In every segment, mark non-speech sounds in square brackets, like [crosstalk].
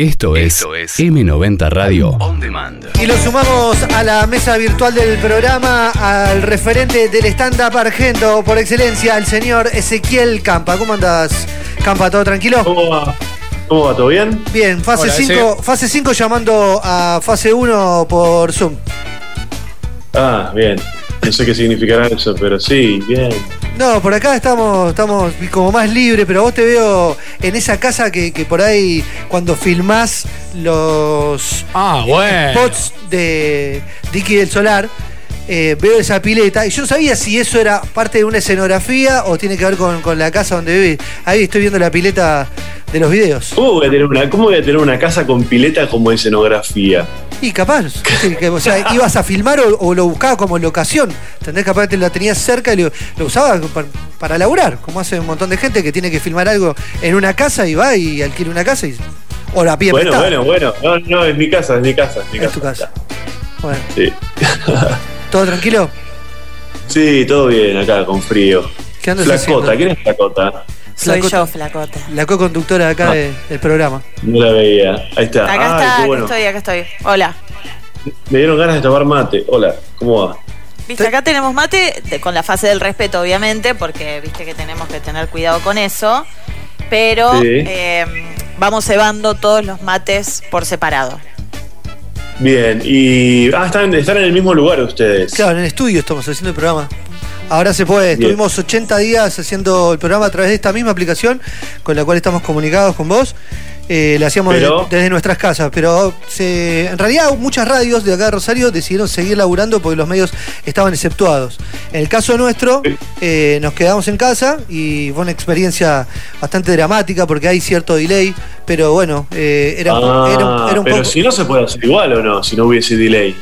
Esto es, M90 Radio On Demand. Y lo sumamos a la mesa virtual del programa al referente del stand-up argento por excelencia, el señor Ezequiel Campa. ¿Cómo andas, Campa? ¿Todo tranquilo? ¿Cómo va? ¿Cómo va? ¿Todo bien? Bien, fase Hola, 5 fase 5 llamando a fase 1 por Zoom. Ah, bien. No sé qué significará eso, pero sí, bien. No, por acá estamos, estamos como más libres, pero vos te veo en esa casa que, que por ahí cuando filmás los Ah, bueno. spots de Dicky del Solar, eh, veo esa pileta y yo no sabía si eso era parte de una escenografía o tiene que ver con, con la casa donde vivís. Ahí estoy viendo la pileta de los videos. ¿Cómo voy a tener una, cómo voy a tener una casa con pileta como escenografía? Y capaz, sí, que, o sea, ibas a filmar o, o lo buscabas como locación. ¿Entendés? Capaz te la tenías cerca y lo, lo usabas para, para laburar, como hace un montón de gente que tiene que filmar algo en una casa y va y alquila una casa y. O la pide Bueno, prestada. bueno, bueno. No, no, es mi casa, es mi casa. Es mi Es tu casa. Bueno, Sí. [laughs] ¿todo tranquilo? sí, todo bien acá, con frío. ¿Qué andas Flacota, haciendo? ¿quién es Flacota? Soy Flacota. yo, Flacota. La co-conductora de acá Ah. de- del programa. No la veía. Ahí está. Acá Ay, está, qué acá estoy, acá estoy. Hola. Me dieron ganas de tomar mate. Hola, ¿cómo va? Viste, acá tenemos mate de- con la fase del respeto, obviamente, porque viste que tenemos que tener cuidado con eso. Pero Sí. eh, vamos cebando todos los mates por separado. Bien, y. Ah, están, están en el mismo lugar ustedes. Claro, en el estudio estamos haciendo el programa. Ahora se puede. Bien. Estuvimos 80 días haciendo el programa a través de esta misma aplicación con la cual estamos comunicados con vos. Eh, la hacíamos Pero- desde, desde nuestras casas, pero se- en realidad muchas radios de acá de Rosario decidieron seguir laburando porque los medios estaban exceptuados. En el caso nuestro, eh, nos quedamos en casa y fue una experiencia bastante dramática porque hay cierto delay, pero bueno, eh, era, Ah, era un- era un pero poco... si no se puede hacer igual o no, si no hubiese delay.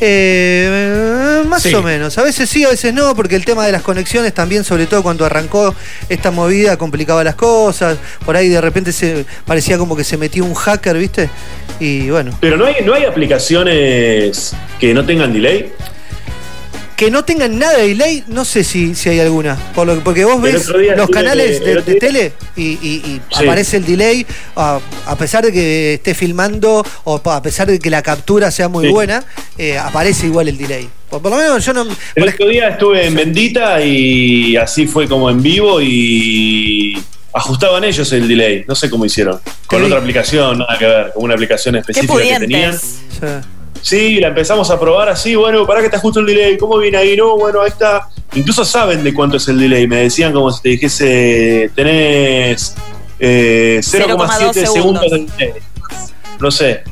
Eh, más Sí. o menos. A veces sí, a veces no, porque el tema de las conexiones también, sobre todo cuando arrancó esta movida, complicaba las cosas. Por ahí de repente se parecía como que se metió un hacker, ¿viste? Y bueno. Pero no hay, no hay aplicaciones que no tengan delay. Que no tengan nada de delay, no sé si, si hay alguna. Por lo, que- porque vos ves los canales de, de tele y, y- y Sí. aparece el delay, a, a pesar de que esté filmando o a pesar de que la captura sea muy Sí. buena, eh, aparece igual el delay. Por, por lo menos yo no. El otro día estuve en Bendita y así fue como en vivo y ajustaban ellos el delay. No sé cómo hicieron. Con otra aplicación, nada que ver, con una aplicación Qué específica que tenían. Sí, la empezamos a probar así, bueno, para que te ajuste el delay, ¿cómo viene ahí? No, bueno, ahí está. Incluso saben de cuánto es el delay, me decían como si te dijese, tenés eh, 0,7 0,2 segundos de delay. No sé.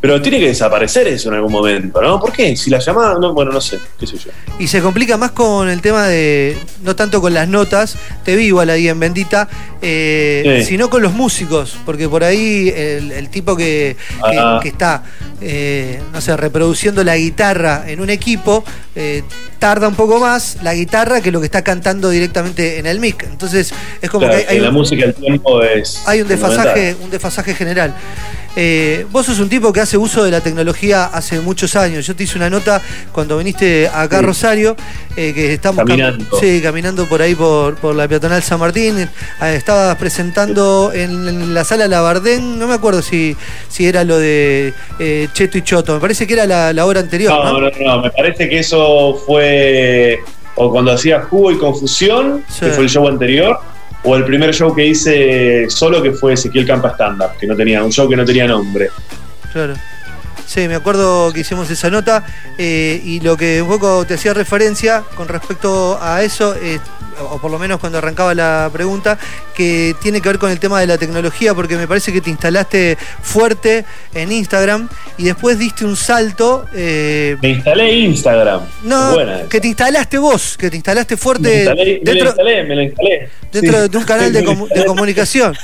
Pero tiene que desaparecer eso en algún momento, ¿no? ¿Por qué? Si la llamada, no, bueno, no sé, qué sé yo. Y se complica más con el tema de, no tanto con las notas, te vi igual ahí en Bendita, eh, Sí. sino con los músicos, porque por ahí el, el tipo que, que- Ah. que está, eh, no sé, reproduciendo la guitarra en un equipo, eh, tarda un poco más la guitarra que lo que está cantando directamente en el mic. Entonces es como Claro, que hay, hay que la un, música el tiempo es. hay un desfasaje, un desfasaje general. Eh, vos sos un tipo que hace uso de la tecnología hace muchos años. Yo te hice una nota cuando viniste acá a Sí. Rosario, eh, que estamos cam- Caminando. sí, caminando por ahí por, por la peatonal San Martín. Eh, estabas presentando en, en la sala Labardén, no me acuerdo si, si era lo de eh, Cheto y Choto, me parece que era la, la hora anterior. No, ¿no? no, no, me parece que eso fue o cuando hacía Jugo y Confusión, Sí. que fue el show anterior, o el primer show que hice solo, que fue Ezequiel Campa Stand Up, que no tenía, un show que no tenía nombre. Claro. Sí, me acuerdo que hicimos esa nota eh, y lo que un poco te hacía referencia con respecto a eso, eh, o por lo menos cuando arrancaba la pregunta, que tiene que ver con el tema de la tecnología, porque me parece que te instalaste fuerte en Instagram y después diste un salto. eh, Me instalé Instagram. no, Buena que te instalaste vos, que te instalaste me, fuerte me dentro, instalé, me la instalé. dentro Sí. de un canal de, comu- de [laughs] comunicación,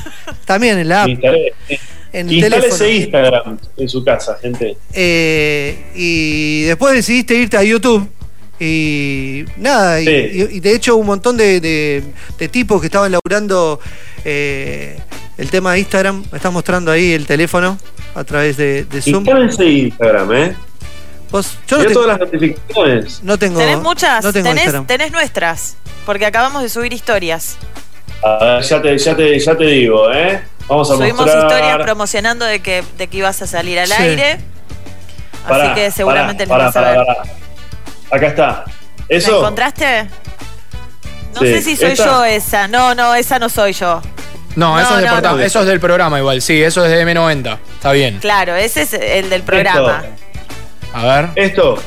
también en la app, Me instalé. sí. En el Instalé teléfono. ese Instagram en su casa, gente. Eh, y después decidiste irte a YouTube. Y nada, y, Sí. y- y de hecho un montón de, de- de tipos que estaban laburando eh, el tema de Instagram, me estás mostrando ahí el teléfono a través de, de Zoom. Instalen ese Instagram, ¿eh? Vos- yo no, Mirá te- todas las notificaciones. no tengo. ¿Tenés muchas? No tengo tenés, tenés nuestras. Porque acabamos de subir historias. A ver, ya te, ya te, ya te digo, ¿eh? Vamos a Subimos mostrar. historias promocionando de que, de que ibas a salir al Sí. aire. Pará, Así que seguramente pará, vas a pará, ver. pará. Acá está. ¿La ¿Eso? encontraste? No Sí. sé si soy ¿Esta? yo esa. No, no, esa no soy yo. No, eso, No, es del no, porta- no. eso es del programa igual, sí, eso es de M90. Está bien. Claro, ese es el del programa. A ver, Esto.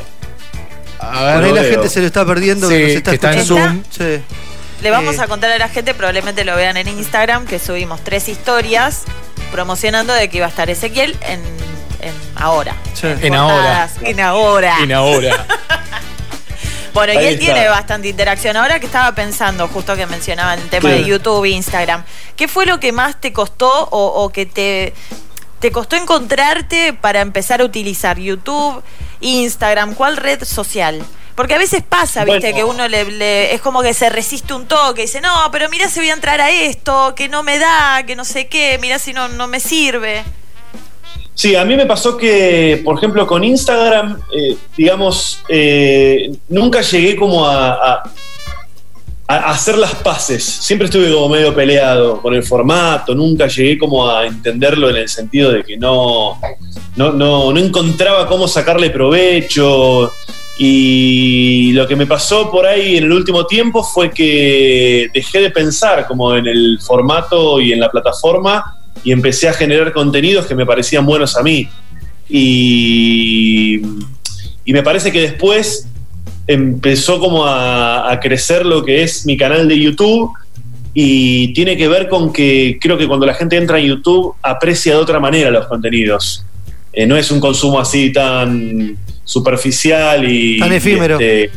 a Por ver. ahí no la veo. gente se lo está perdiendo, Sí, que nos está que está en escuchando. Zoom. Sí. Le vamos Eh. a contar a la gente, probablemente lo vean en Instagram, que subimos tres historias promocionando de que iba a estar Ezequiel en, en ahora. Sí. En ahora. Portadas, En ahora. Y ahora. [laughs] Bueno, y Ahí él está. tiene bastante interacción. Ahora que estaba pensando, justo que mencionaba el tema ¿Qué? de YouTube e Instagram, ¿qué fue lo que más te costó o, o que te, te costó encontrarte para empezar a utilizar YouTube, Instagram? ¿Cuál red social? Porque a veces pasa, viste, Bueno. que uno le, le- es como que se resiste un toque, dice, no, pero mira si voy a entrar a esto, que no me da, que no sé qué, mira si no, no me sirve. Sí, a mí me pasó que, por ejemplo, con Instagram, eh, digamos, eh, nunca llegué como a, a- a hacer las paces. Siempre estuve como medio peleado con el formato, nunca llegué como a entenderlo en el sentido de que no, no, no, no encontraba cómo sacarle provecho. Y lo que me pasó por ahí en el último tiempo fue que dejé de pensar como en el formato y en la plataforma y empecé a generar contenidos que me parecían buenos a mí. Y, me parece que después empezó como a, a crecer lo que es mi canal de YouTube y tiene que ver con que creo que cuando la gente entra en YouTube aprecia de otra manera los contenidos. Eh, no es un consumo así tan superficial y... Tan efímero. y, este,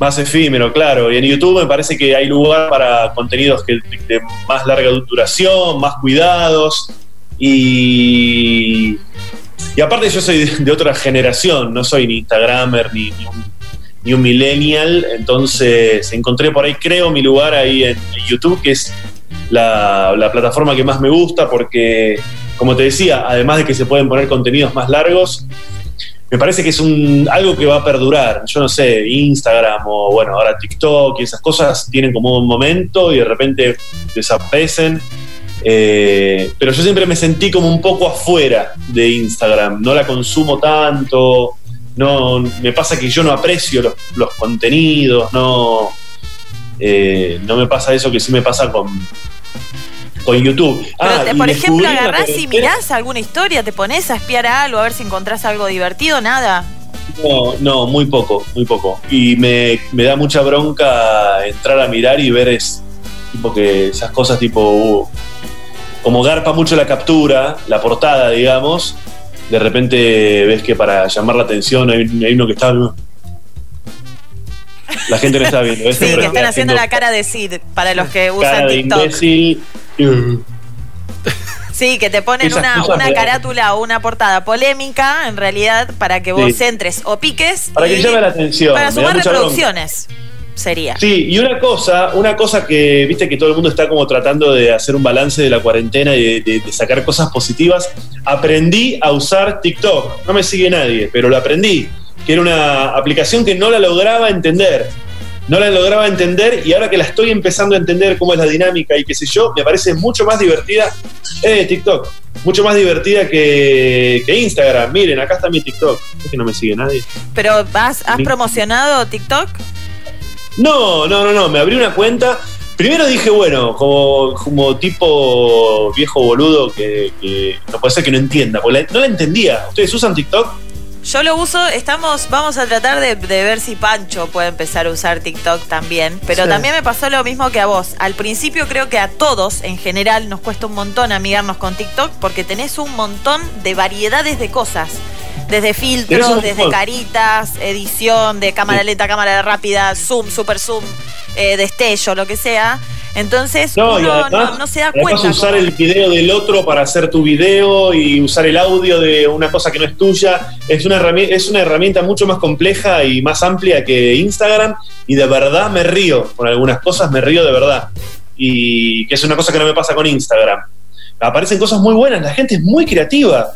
más efímero, claro. Y en YouTube me parece que hay lugar para contenidos que, de más larga duración, más cuidados. Y, y aparte yo soy de, de otra generación, no soy ni Instagramer ni, ni un, ni un millennial. Entonces encontré por ahí, creo, mi lugar ahí en, en YouTube, que es la, la plataforma que más me gusta porque, como te decía, además de que se pueden poner contenidos más largos, me parece que es un, algo que va a perdurar. Yo no sé, Instagram o bueno, ahora TikTok y esas cosas tienen como un momento y de repente desaparecen. Eh, pero yo siempre me sentí como un poco afuera de Instagram. No la consumo tanto. No, me pasa que yo no aprecio los, contenidos. No, eh, no me pasa eso que sí me pasa con, con YouTube. Pero, Ah, te- por ejemplo, agarrás y mirás alguna historia, te pones a espiar a algo, a ver si encontrás algo divertido, nada. No, no, muy poco, muy poco. Y me, me da mucha bronca entrar a mirar y ver es, tipo que esas cosas tipo uh, como garpa mucho la captura, la portada, digamos. De repente ves que para llamar la atención hay, hay uno que está. La gente no está viendo. [laughs] Sí, que están haciendo la cara de Sid para los que usan cara de TikTok. imbécil. [laughs] Sí, que te ponen una, carátula o una portada polémica, en realidad, para que vos Sí. entres o piques. Para que llame la atención. Para sumar bronca. reproducciones, sería. Sí, y una cosa, una cosa que viste que todo el mundo está como tratando de hacer un balance de la cuarentena y de, de- de sacar cosas positivas. Aprendí a usar TikTok. No me sigue nadie, pero lo aprendí. Que era una aplicación que no la lograba entender. No la lograba entender y ahora que la estoy empezando a entender cómo es la dinámica y qué sé yo, me parece mucho más divertida. Eh, TikTok. Mucho más divertida que, que Instagram. Miren, acá está mi TikTok. Es que no me sigue nadie. Pero ¿has, has promocionado TikTok? No, no, no, no, me abrí una cuenta. Primero dije, bueno, como, como tipo viejo boludo que, que no puede ser que no entienda, porque la- no la entendía. ¿Ustedes usan TikTok? Yo lo uso, estamos, vamos a tratar de, de ver si Pancho puede empezar a usar TikTok también. Pero Sí. también me pasó lo mismo que a vos. Al principio creo que a todos en general nos cuesta un montón amigarnos con TikTok porque tenés un montón de variedades de cosas. Desde filtros, desde caritas, edición, de cámara Sí. lenta, cámara rápida, zoom, super zoom, eh, destello, lo que sea. Entonces No, uno además, no, no se da además cuenta. usar el video del otro para hacer tu video y usar el audio de una cosa que no es tuya es una, herramienta, es una herramienta mucho más compleja y más amplia que Instagram y de verdad me río con algunas cosas, me río de verdad. Y que es una cosa que no me pasa con Instagram. Aparecen cosas muy buenas, la gente es muy creativa,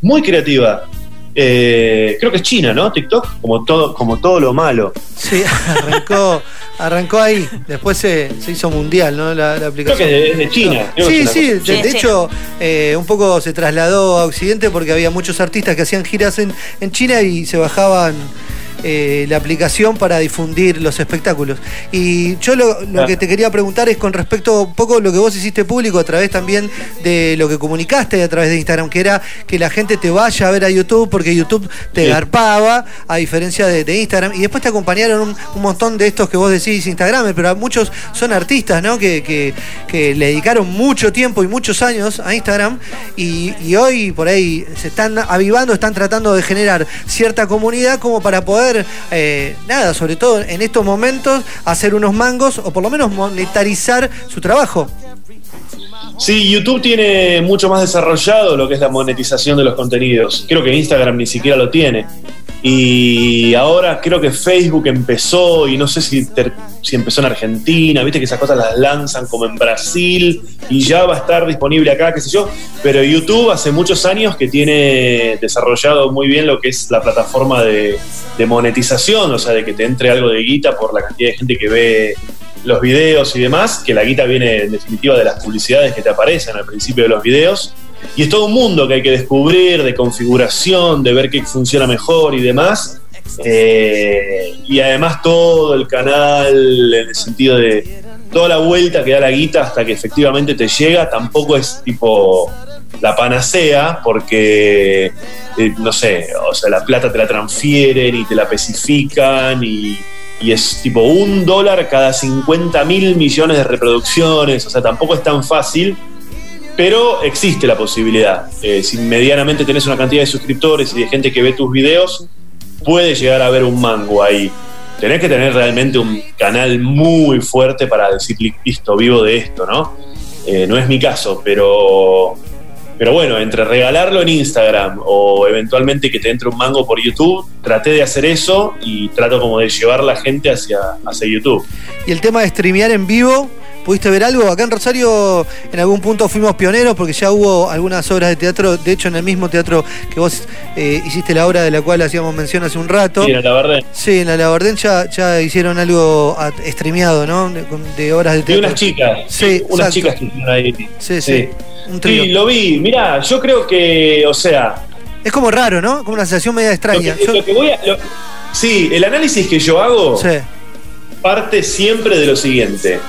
muy creativa. Eh, creo que es China, ¿no? TikTok, como todo, como todo lo malo. Sí, [laughs] arrancó, arrancó ahí. Después se, se hizo mundial, ¿no? La, la Creo aplicación. que es de China. creo Sí, sí, de, hecho, eh, un poco se trasladó a Occidente porque había muchos artistas que hacían giras en, en China y se bajaban eh, la aplicación para difundir los espectáculos. Y yo lo, lo Ah. que te quería preguntar es con respecto un poco a lo que vos hiciste público a través también de lo que comunicaste a través de Instagram, que era que la gente te vaya a ver a YouTube porque YouTube te Sí. garpaba, a diferencia de, de Instagram. Y después te acompañaron un, un montón de estos que vos decís Instagram, pero muchos son artistas, ¿no? Que, que- que le dedicaron mucho tiempo y muchos años a Instagram y, y hoy por ahí se están avivando, están tratando de generar cierta comunidad como para poder, eh, nada, sobre todo en estos momentos, hacer unos mangos o por lo menos monetarizar su trabajo. Sí, YouTube tiene mucho más desarrollado lo que es la monetización de los contenidos. Creo que Instagram ni siquiera lo tiene. Y ahora creo que Facebook empezó, y no sé si, si empezó en Argentina, viste que esas cosas las lanzan como en Brasil y ya va a estar disponible acá, qué sé yo. Pero YouTube hace muchos años que tiene desarrollado muy bien lo que es la plataforma de, de monetización, o sea, de que te entre algo de guita por la cantidad de gente que ve los videos y demás, que la guita viene en definitiva de las publicidades que te aparecen al principio de los videos. Y es todo un mundo que hay que descubrir, de configuración, de ver qué funciona mejor y demás. Eh, y además todo el canal, en el sentido de toda la vuelta que da la guita hasta que efectivamente te llega, tampoco es tipo la panacea, porque, eh, no sé, o sea, la plata te la transfieren y te la especifican y, y es tipo un dólar cada 50 mil millones de reproducciones, o sea, tampoco es tan fácil. Pero existe la posibilidad. Eh, si medianamente tenés una cantidad de suscriptores y de gente que ve tus videos, puede llegar a haber un mango ahí. Tenés que tener realmente un canal muy fuerte para decir, listo, vivo de esto, ¿no? Eh, no es mi caso, pero, pero bueno, entre regalarlo en Instagram o eventualmente que te entre un mango por YouTube, traté de hacer eso y trato como de llevar la gente hacia, hacia YouTube. Y el tema de streamear en vivo, ¿pudiste ver algo? Acá en Rosario en algún punto fuimos pioneros porque ya hubo algunas obras de teatro, de hecho en el mismo teatro que vos eh, hiciste la obra de la cual hacíamos mención hace un rato. Sí, la verdad. Sí, en la Labardén ya, ya hicieron algo streameado, ¿no? De, de obras de teatro. unas chicas, Sí, unas exacto. chicas que estuvieron ahí. Sí, sí. Un. Sí, lo vi. Mirá, yo creo que, o sea, Es como raro, ¿no? Como una sensación media lo extraña. que, Yo- lo que voy a. lo- sí, el análisis que yo hago sí. parte siempre de lo siguiente.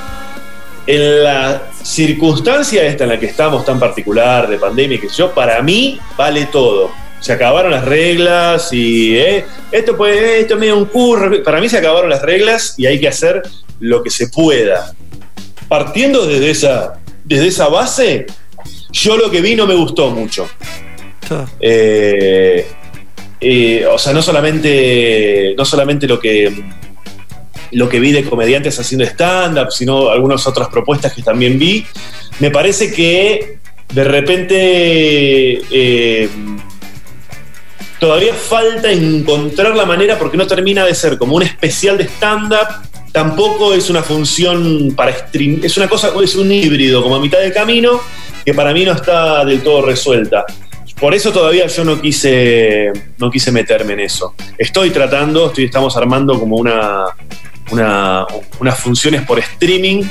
En la circunstancia esta en la que estamos tan particular de pandemia, que yo, para mí vale todo. Se acabaron las reglas y eh, esto puede, esto es medio un curro. Para mí se acabaron las reglas y hay que hacer lo que se pueda. Partiendo desde esa, desde esa base, yo lo que vi no me gustó mucho. Eh, eh, o sea, no solamente, no solamente lo que, lo que vi de comediantes haciendo stand-up, sino algunas otras propuestas que también vi. Me parece que de repente eh, todavía falta encontrar la manera porque no termina de ser como un especial de stand-up. Tampoco es una función para stream, es una cosa, es un híbrido, como a mitad de camino, que para mí no está del todo resuelta. Por eso todavía yo no quise, no quise meterme en eso. Estoy tratando, estoy, estamos armando como una, una- unas funciones por streaming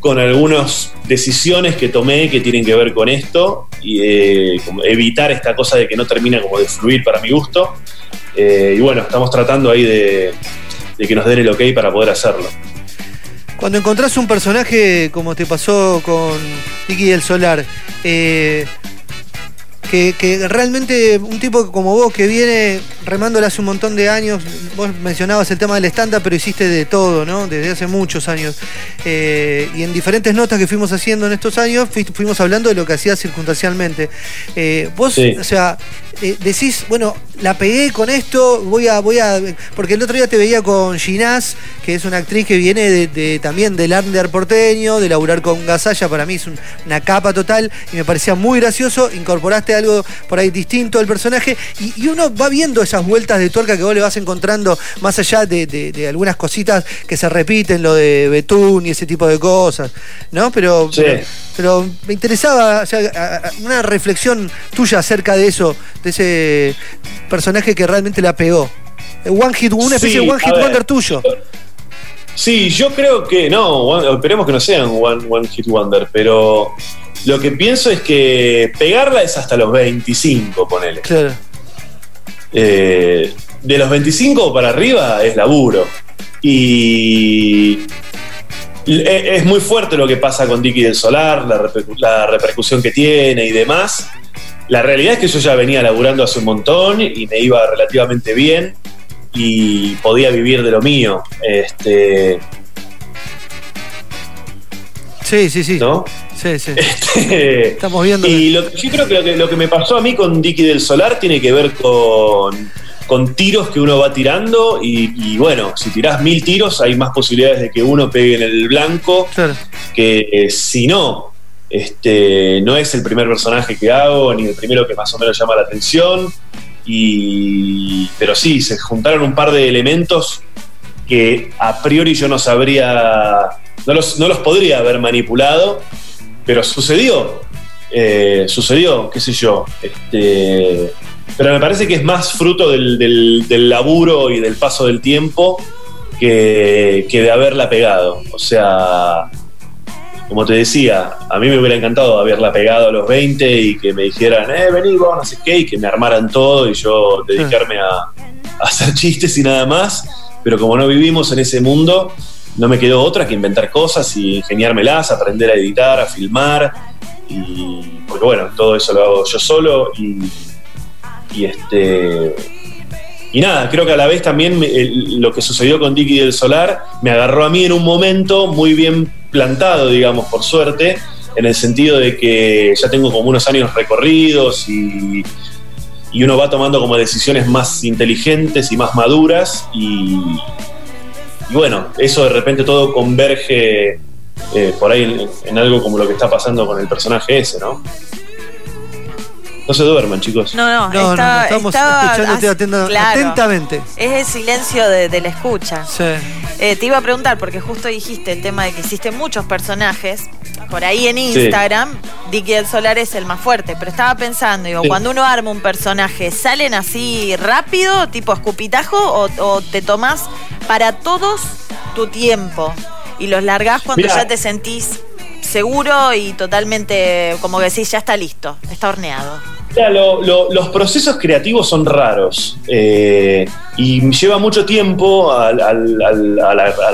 con algunas decisiones que tomé que tienen que ver con esto y eh, evitar esta cosa de que no termina como de fluir para mi gusto. Eh, y bueno, estamos tratando ahí de, que nos den el ok para poder hacerlo. Cuando encontrás un personaje como te pasó con Nicky del Solar, eh, que, que realmente un tipo como vos que viene remándola hace un montón de años, vos mencionabas el tema del stand-up, pero hiciste de todo, ¿no? Desde hace muchos años. Eh, y en diferentes notas que fuimos haciendo en estos años, fui- fuimos hablando de lo que hacías circunstancialmente. Eh, vos, Sí. o sea, eh, decís, bueno, la pegué con esto, voy a, voy a. Porque el otro día te veía con Ginás, que es una actriz que viene de, de- también del under porteño, de laburar con Gasalla, para mí es un- una capa total, y me parecía muy gracioso. Incorporaste al algo por ahí distinto del personaje. Y, y uno va viendo esas vueltas de tuerca que vos le vas encontrando, más allá de, de- de algunas cositas que se repiten, lo de Betún y ese tipo de cosas, ¿no? Pero, Sí. pero, pero me interesaba o sea, una reflexión tuya acerca de eso, de ese personaje que realmente la pegó. One hit, una especie Sí, de one hit ver. wonder tuyo. Sí, yo creo que no, one- esperemos que no sean one, one Hit Wonder, pero lo que pienso es que pegarla es hasta los 25, ponele. Claro. Eh, de los 25 para arriba es laburo. Y e- es muy fuerte lo que pasa con Dicky del Solar, la repercusión que tiene y demás. La realidad es que yo ya venía laburando hace un montón y me iba relativamente bien y podía vivir de lo mío. Este, Sí, sí, sí. ¿no? Sí, sí. [laughs] Este, Estamos viendo. y lo, yo creo que lo, que lo que me pasó a mí con Dicky del Solar tiene que ver con, con tiros que uno va tirando y, y bueno, si tirás mil tiros hay más posibilidades de que uno pegue en el blanco Claro. que eh, si no. Este, no es el primer personaje que hago, ni el primero que más o menos llama la atención. Pero sí, se juntaron un par de elementos que a priori yo no sabría, no los, no los podría haber manipulado, pero sucedió. Eh, sucedió, qué sé yo. Este, pero me parece que es más fruto del, laburo y del paso del tiempo que de haberla pegado. O sea, como te decía, a mí me hubiera encantado haberla pegado a los 20 y que me dijeran, eh, vení vos, no sé qué, y que me armaran todo y yo dedicarme a, hacer chistes y nada más. Pero como no vivimos en ese mundo, no me quedó otra que inventar cosas y ingeniármelas, aprender a editar, a filmar. Y porque bueno, todo eso lo hago yo solo y este. Y nada, creo que a la vez también el- lo que sucedió con Dicky del Solar me agarró a mí en un momento muy bien plantado, digamos, por suerte, en el sentido de que ya tengo como unos años recorridos y, uno va tomando como decisiones más inteligentes y más maduras y, y bueno, eso de repente todo converge eh, por ahí en, en algo como lo que está pasando con el personaje ese, ¿no? No se duerman, chicos. No, no, No, no, está- no, estamos estaba escuchándote as- atenta- claro. atentamente. Es el silencio de, de la escucha. Sí. Eh, te iba a preguntar, porque justo dijiste el tema de que hiciste muchos personajes. Por ahí en Instagram, Dicky del Solar es el más fuerte. Pero estaba pensando, digo, Sí. cuando uno arma un personaje, ¿salen así rápido, tipo escupitajo, o, o te tomás para todos tu tiempo y los largás cuando Mirá. ya te sentís seguro y totalmente, como que decís, ya está listo, está horneado? Los procesos creativos son raros eh, y lleva mucho tiempo al,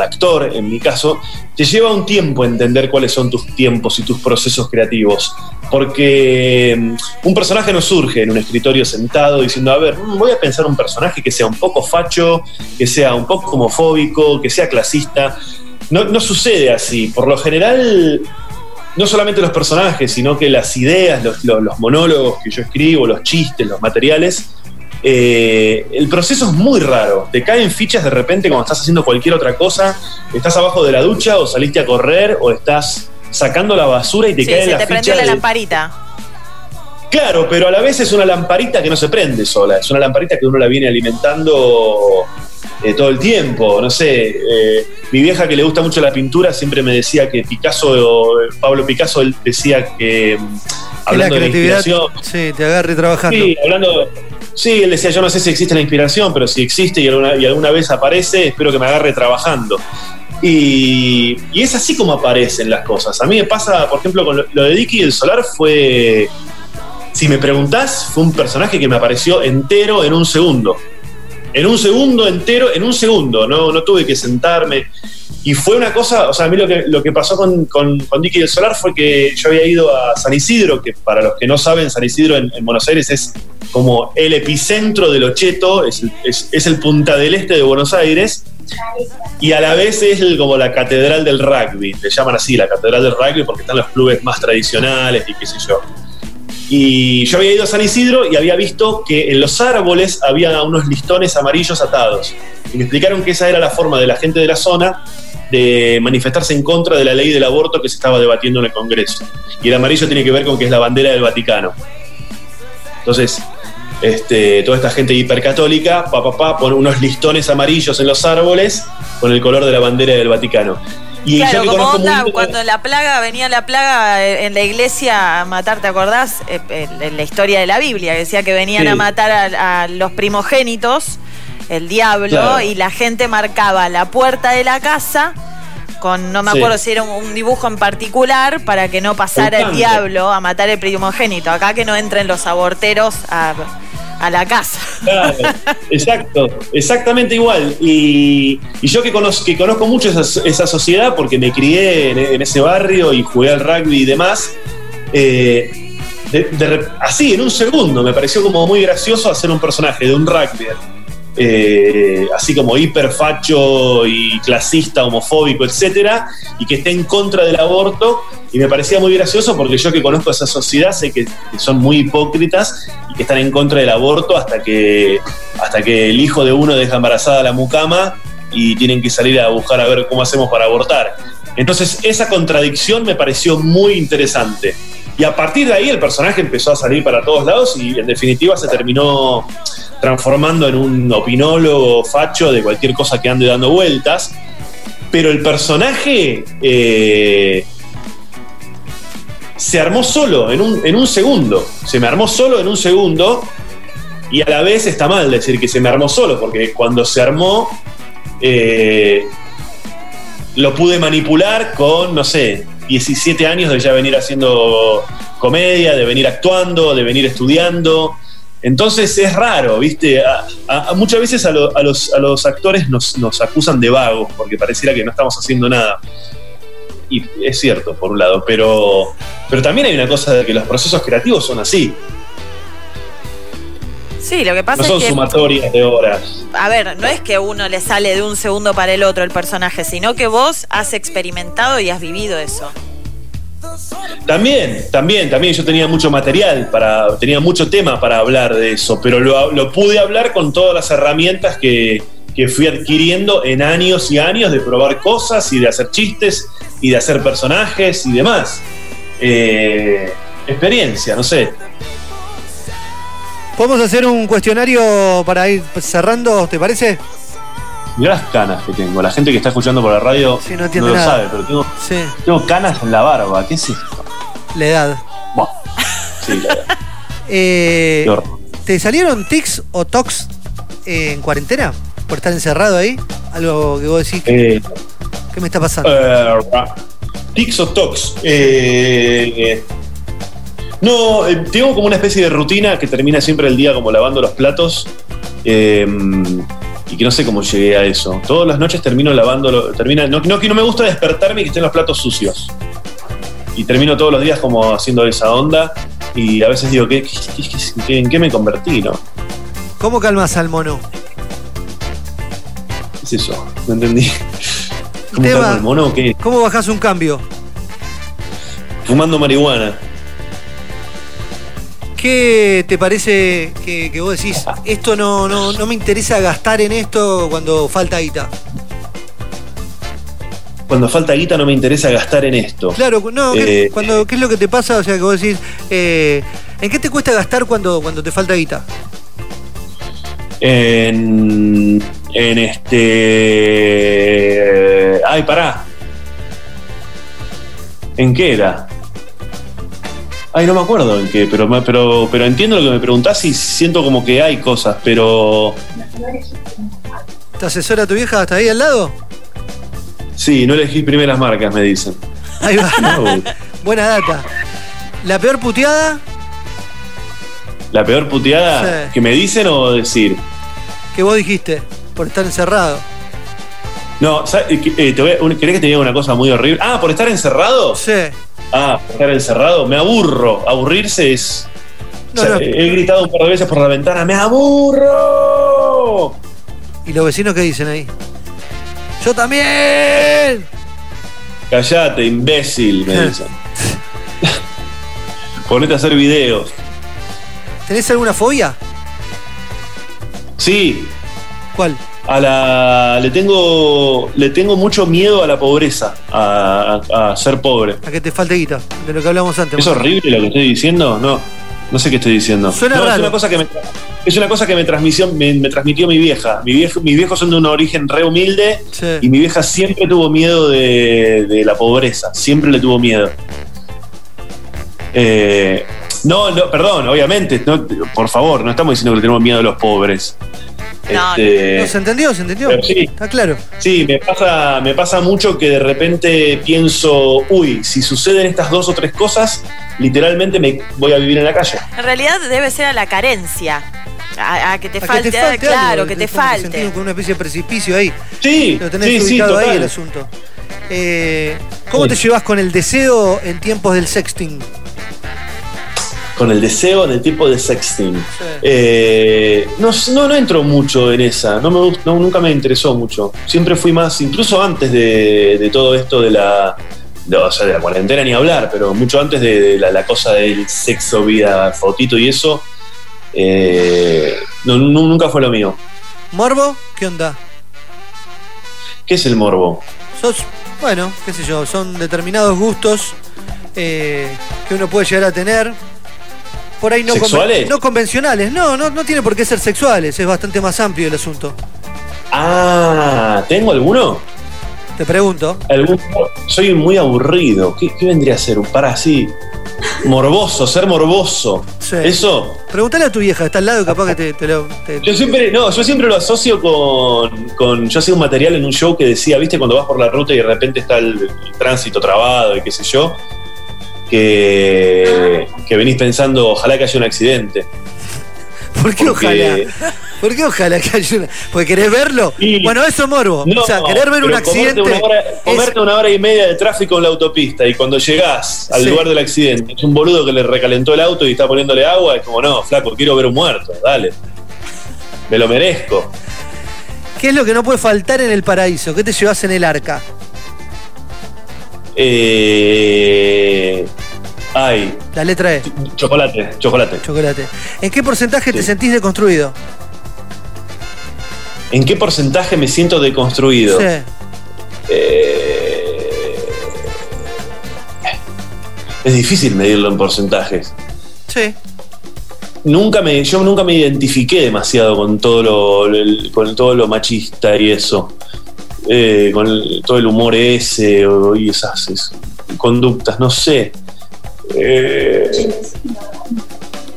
actor, en mi caso, te lleva un tiempo entender cuáles son tus tiempos y tus procesos creativos. Porque mm, un personaje no surge en un escritorio sentado diciendo, a ver, mm, voy a pensar un personaje que sea un poco facho, que sea un poco homofóbico, que sea clasista. No sucede así. Por lo general, no solamente los personajes, sino que las ideas, los, los- los monólogos que yo escribo, los chistes, los materiales, eh, el proceso es muy raro. Te caen fichas de repente cuando estás haciendo cualquier otra cosa, estás abajo de la ducha o saliste a correr o estás sacando la basura y te Sí, cae se la te prendió la de- lamparita. Claro, pero a la vez es una lamparita que no se prende sola, es una lamparita que uno la viene alimentando eh, todo el tiempo. No sé, eh, mi vieja que le gusta mucho la pintura siempre me decía que Picasso, Pablo Picasso, él decía que, mm, Que la hablando de la creatividad inspiración, sí, te agarre trabajando. Sí, hablando. Sí, él decía, yo no sé si existe la inspiración, pero si existe y alguna, y alguna vez aparece, espero que me agarre trabajando. Y, y es así como aparecen las cosas. A mí me pasa, por ejemplo, con lo, lo de Dicky del Solar fue. Si me preguntás, fue un personaje que me apareció entero en un segundo. En un segundo entero, en un segundo, no, no tuve que sentarme. Y fue una cosa, o sea, a mí lo que, lo que pasó con, con, con Dicky del Solar fue que yo había ido a San Isidro, que para los que no saben, San Isidro en, en Buenos Aires es como el epicentro del Ocheto, es, es, es el punta del este de Buenos Aires, y a la vez es el- como la catedral del rugby, le llaman así, la catedral del rugby, porque están los clubes más tradicionales y qué sé yo. Y yo había ido a San Isidro y había visto que en los árboles había unos listones amarillos atados. Y me explicaron que esa era la forma de la gente de la zona de manifestarse en contra de la ley del aborto que se estaba debatiendo en el Congreso. Y el amarillo tiene que ver con que es la bandera del Vaticano. Entonces, este, toda esta gente hipercatólica, pa, pa, pa, pone unos listones amarillos en los árboles con el color de la bandera del Vaticano. Y claro, como onda, cuando la plaga, venía la plaga eh, en la iglesia a matar, ¿te acordás? Eh, En en la historia de la Biblia, que decía que venían Sí. a matar a, a los primogénitos, el diablo, Claro. y la gente marcaba la puerta de la casa con, no me Sí. acuerdo si era un, dibujo en particular, para que no pasara el tanque. diablo a matar el primogénito. Acá que no entren los aborteros a, a la casa. Claro, exacto, exactamente igual. Y, y yo que conozco, que conozco mucho esa, esa sociedad porque me crié en, ese barrio y jugué al rugby y demás, eh, así, en un segundo, me pareció como muy gracioso hacer un personaje de un rugby. Eh, así como hiperfacho y clasista, homofóbico, etcétera, y que esté en contra del aborto. Y me parecía muy gracioso porque yo que conozco esa sociedad sé que, que son muy hipócritas y que están en contra del aborto hasta que, hasta que el hijo de uno deja embarazada a la mucama y tienen que salir a buscar a ver cómo hacemos para abortar. Entonces esa contradicción me pareció muy interesante. Y a partir de ahí el personaje empezó a salir para todos lados y en definitiva se terminó transformando en un opinólogo facho de cualquier cosa que ande dando vueltas. Pero el personaje eh, se armó solo en un, en un segundo. Se me armó solo en un segundo. Y a la vez está mal decir que se me armó solo, porque cuando se armó, eh, lo pude manipular con, no sé, 17 años de ya venir haciendo comedia, de venir actuando, de venir estudiando. Entonces es raro, ¿viste? A- muchas veces a, lo- a los, a los actores nos, nos acusan de vagos porque pareciera que no estamos haciendo nada. Y es cierto, por un lado, pero, pero también hay una cosa de que los procesos creativos son así, Sí, lo que pasa no son es que. sumatorias de horas. A ver, no es que uno le sale de un segundo para el otro el personaje, sino que vos has experimentado y has vivido eso. También, también, también yo tenía mucho material para, tenía mucho tema para hablar de eso, pero lo, pude hablar con todas las herramientas que, que fui adquiriendo en años y años de probar cosas y de hacer chistes y de hacer personajes y demás. Eh, experiencia, no sé. Podemos hacer un cuestionario para ir cerrando, ¿te parece? Mirá las canas que tengo. La gente que está escuchando por la radio Sí, no lo nada. sabe, pero tengo, Sí, tengo canas en la barba. ¿Qué es esto? la edad. Sí, la verdad. [laughs] Eh. ¿Te salieron tics o tocs eh, en cuarentena? ¿Por estar encerrado ahí? Algo que vos decís, Eh, ¿qué me está pasando? Eh, tics o tocs. Eh, no, tengo como una especie de rutina que termina siempre el día como lavando los platos. eh, y que no sé cómo llegué a eso. Todas las noches termino lavando. Termina, no, no, que no me gusta despertarme y que estén los platos sucios. Y termino todos los días como haciendo esa onda. Y a veces digo, ¿qué, qué- ¿en qué me convertí? ¿no? ¿Cómo calmas al mono? ¿Qué es eso? No entendí. ¿Cómo calmo el mono o qué? ¿Cómo bajás un cambio? Fumando marihuana. ¿Qué te parece que, que vos decís, esto no, no, no me interesa gastar en esto cuando falta guita? Cuando falta guita no me interesa gastar en esto. Claro, no, ¿qué, Eh, cuando, ¿qué es lo que te pasa? O sea, que vos decís, eh, ¿en qué te cuesta gastar cuando, cuando te falta guita? En, en este. Ay, pará. ¿En qué era? Ay, no me acuerdo en qué, pero, pero, pero entiendo lo que me preguntás y siento como que hay cosas, pero. ¿Te asesora tu vieja hasta ahí al lado? Sí, no elegí primeras marcas, me dicen. Ahí va. [laughs] No, Buena data. ¿La peor puteada? La peor puteada Sí. que me dicen o decir. que vos dijiste por estar encerrado. No. Eh, te voy a- ¿querés que te diga una cosa muy horrible? Ah, por estar encerrado. Sí. Ah, estar encerrado, me aburro. Aburrirse es. No, o sea, no. He gritado un par de veces por la ventana, ¡me aburro! ¿Y los vecinos qué dicen ahí? ¡Yo también! Callate, imbécil, me [laughs] dicen. [laughs] Ponete a hacer videos. ¿Tenés alguna fobia? Sí, ¿Cuál? A la. Le tengo. Le tengo mucho miedo a la pobreza, a, a- a ser pobre. A que te falte guita, de lo que hablamos antes. ¿Es horrible lo que estoy diciendo? No. No sé qué estoy diciendo. Suena No, Es raro. una cosa que me, es una cosa que me transmitió, me, me transmitió mi vieja. Mi viejo, mis viejos son de un origen re humilde Sí. y mi vieja siempre tuvo miedo de, de la pobreza. Siempre le tuvo miedo. Eh, no, no, perdón, obviamente. no, por favor, no estamos diciendo que le tenemos miedo a los pobres. No, Este, No, ¿Se entendió? ¿Se entendió? Sí. Está claro. Sí, me pasa, me pasa mucho que de repente pienso, uy, si suceden estas dos o tres cosas, literalmente me voy a vivir en la calle. En realidad debe ser a la carencia. A, a que te A falte, ah, algo, claro, que te falte. sentido Con una especie de precipicio ahí. Sí, Lo tenés sí, sí, ahí total. el asunto. Eh, ¿Cómo Sí. te llevas con el deseo en tiempos del sexting? Con el deseo del tipo de sexting. Sí. Eh, no, no, no entro mucho en esa, no me no, nunca me interesó mucho. Siempre fui más, incluso antes de, de todo esto de la, de, o sea, de la cuarentena ni hablar, pero mucho antes de, de la, la cosa del sexo, vida, fotito y eso, eh, no, nunca fue lo mío. ¿Morbo? ¿Qué onda? ¿Qué es el morbo? Sos, bueno, qué sé yo, son determinados gustos eh, que uno puede llegar a tener. Por ahí no, no convencionales. No, no, no tiene por qué ser sexuales, es bastante más amplio el asunto. Ah, ¿tengo alguno? Te pregunto. ¿Algún- Soy muy aburrido. ¿Qué, qué vendría a ser? Un para así. Morboso, ser morboso. Sí. Eso. Pregúntale a tu vieja, está al lado y capaz que te, te lo. te- Yo siempre, no, yo siempre lo asocio con, con. Yo hacía un material en un show que decía, viste, cuando vas por la ruta y de repente está el, el tránsito trabado y qué sé yo, que, que venís pensando, ojalá que haya un accidente. ¿Por qué porque- ojalá? ¿Por qué ojalá que haya una.? ¿Porque querés verlo? Bueno, eso es morbo. No, o sea, querer ver un accidente. Comerte una, hora, es- comerte una hora y media de tráfico en la autopista y cuando llegás al Sí. lugar del accidente, es un boludo que le recalentó el auto y está poniéndole agua, es como, no, flaco, quiero ver un muerto, dale. Me lo merezco. ¿Qué es lo que no puede faltar en el paraíso? ¿Qué te llevas en el arca? Eh, ay, La letra E, chocolate, chocolate. chocolate. ¿En qué porcentaje te sentís deconstruido? ¿En qué porcentaje me siento deconstruido? Sí. Eh, es difícil medirlo en porcentajes. Sí. Nunca me, yo nunca me identifiqué demasiado con todo lo, con todo lo machista y eso. Eh, con el- todo el humor ese o- y esas, es- conductas, no sé. Eh,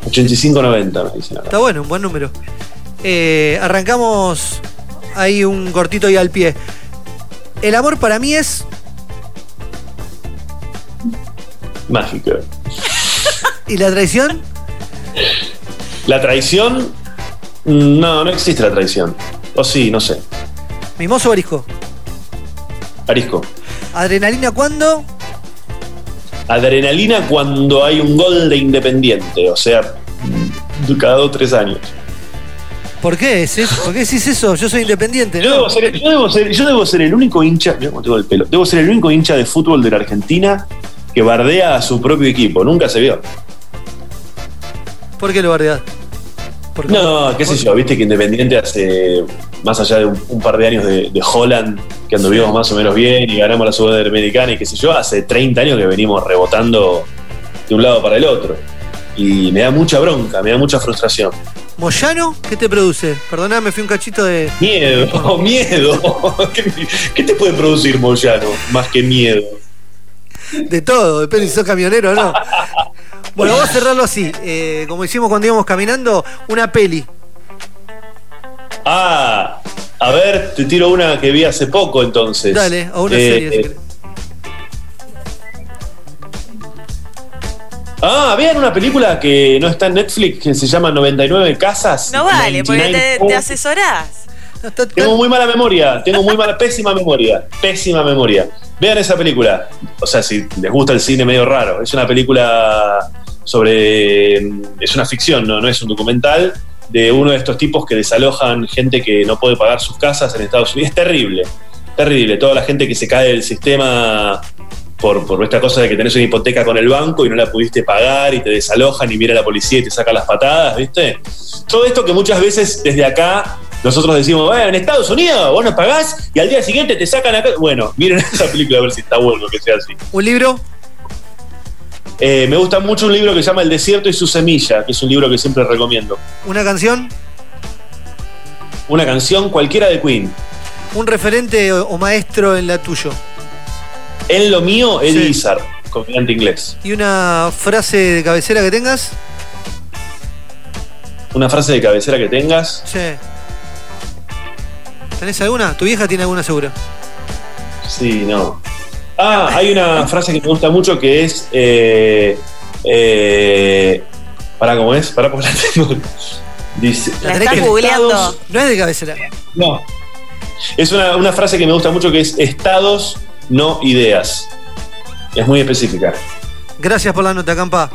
85-90 me dicen acá. Está bueno, un buen número. Eh, arrancamos ahí un cortito y al pie. El amor para mí es. Mágico. ¿Y la traición? La traición. No, no existe la traición. O sí, no sé. ¿Mimoso o arisco? Arisco. ¿Adrenalina cuándo? Adrenalina cuando hay un gol de Independiente, o sea, cada dos o tres años. ¿Por qué? ¿Es eso? ¿Por qué decís eso? Yo soy independiente, Yo ¿no? debo, ser, yo, debo ser, yo debo ser el único hincha, cómo tengo el pelo, debo ser el único hincha de fútbol de la Argentina que bardea a su propio equipo, nunca se vio. ¿Por qué lo bardeás? No, qué sé yo, viste que Independiente hace más allá de un, un par de años de, de Holland, que anduvimos más o menos bien y ganamos la Sudamericana y qué sé yo, hace 30 años que venimos rebotando de un lado para el otro. Y me da mucha bronca, me da mucha frustración. ¿Moyano? ¿Qué te produce? Perdóname, fui un cachito de. Miedo, [laughs] miedo. [laughs] ¿Qué, qué te puede producir Moyano más que miedo? De todo, depende si sos camionero o no. Bueno, vamos a cerrarlo así. eh, como hicimos cuando íbamos caminando, una peli. Ah, a ver, te tiro una que vi hace poco entonces. Dale, a una Eh, serie. querés. Ah, vean una película que no está en Netflix que se llama 99 Casas. No vale, porque 99 te, te asesorás. Tengo muy mala memoria, tengo muy mala, pésima memoria, pésima memoria. Vean esa película. O sea, si les gusta el cine medio raro, es una película sobre. Es una ficción, no, no es un documental de uno de estos tipos que desalojan gente que no puede pagar sus casas en Estados Unidos. Es terrible, terrible. Toda la gente que se cae del sistema por, por esta cosa de que tenés una hipoteca con el banco y no la pudiste pagar y te desalojan y viene la policía y te saca las patadas, ¿viste? Todo esto que muchas veces desde acá nosotros decimos, bueno, en Estados Unidos vos no pagás y al día siguiente te sacan acá. Bueno, [laughs] miren esa película a ver si está bueno que sea así. ¿Un libro? Eh, me gusta mucho un libro que se llama El desierto y su semilla, que es un libro que siempre recomiendo. ¿Una canción? Una canción cualquiera de Queen. ¿Un referente o, maestro en la tuyo? En lo mío, Eddie Sí. Izzard, comediante inglés. ¿Y una frase de cabecera que tengas? Una frase de cabecera que tengas. Sí. ¿Tenés alguna? ¿Tu vieja tiene alguna seguro? Sí, no. Ah, hay una frase que me gusta mucho que es. Eh, eh, para cómo es, para porque la tengo. Dice. La tenés estás que- googleando. Estados- No es de cabecera. No. Es una, una frase que me gusta mucho que es estados, no ideas. Es muy específica. Gracias por la nota, Campa.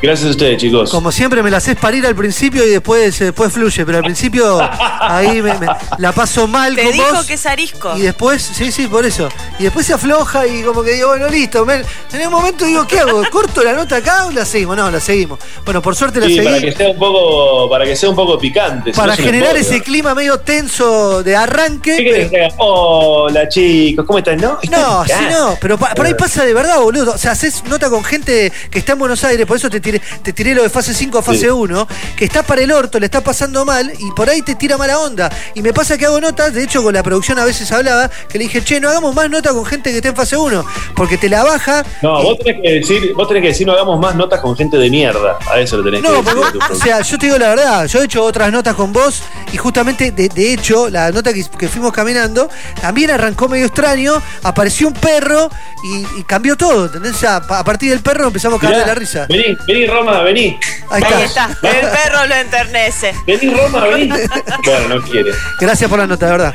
Gracias a ustedes, chicos. Como siempre me la haces parir al principio y después, después fluye, pero al principio ahí me- me- la paso mal Te con dijo vos. que es arisco. Y después, sí, sí, por eso. Y después se afloja y como que digo, bueno, listo. me- en un momento digo, ¿qué hago? ¿Corto la nota acá o la seguimos? No, la seguimos. Bueno, por suerte la Sí, seguí. para que sea un poco, para que sea un poco picante. si para no generar ese clima medio tenso de arranque. ¿Qué querés que? Hola chicos, ¿cómo están? No, No, sí no, pero por ahí pasa de verdad, boludo. O sea, haces nota con gente que está en Buenos Aires, por eso te tiré, te tiré lo de fase 5 a fase Sí. 1, que está para el orto, le está pasando mal y por ahí te tira mala onda. Y me pasa que hago notas, de hecho con la producción a veces hablaba, que le dije, che, no hagamos más nota con gente que está en fase 1, porque te la baja. No, y- vos tenés que decir, vos tenés que decir no hagamos más notas con gente de mierda. A eso lo tenés que decir. o sea, yo te digo la verdad, yo he hecho otras notas con vos y justamente, de, de hecho, la nota que, que fuimos caminando, también arrancó medio extraño, apareció un perro y, y cambió todo, ¿entendés? O sea, a partir del perro empezamos a caer de la risa. Vení, vení Roma, vení. Ahí Ahí está. está. El perro lo enternece. Vení Roma, vení. [laughs] bueno, no quiere. Gracias por la nota, de verdad.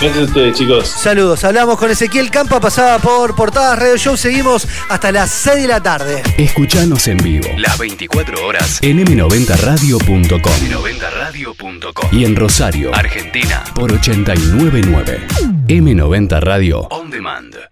Gracias a ustedes, chicos. Saludos. Hablamos con Ezequiel Campa, pasada por Portadas Radio Show. Seguimos hasta las 6 de la tarde. Escuchanos en vivo las 24 horas en m90radio.com m90radio.com y en Rosario, Argentina por 899 M90 Radio On Demand.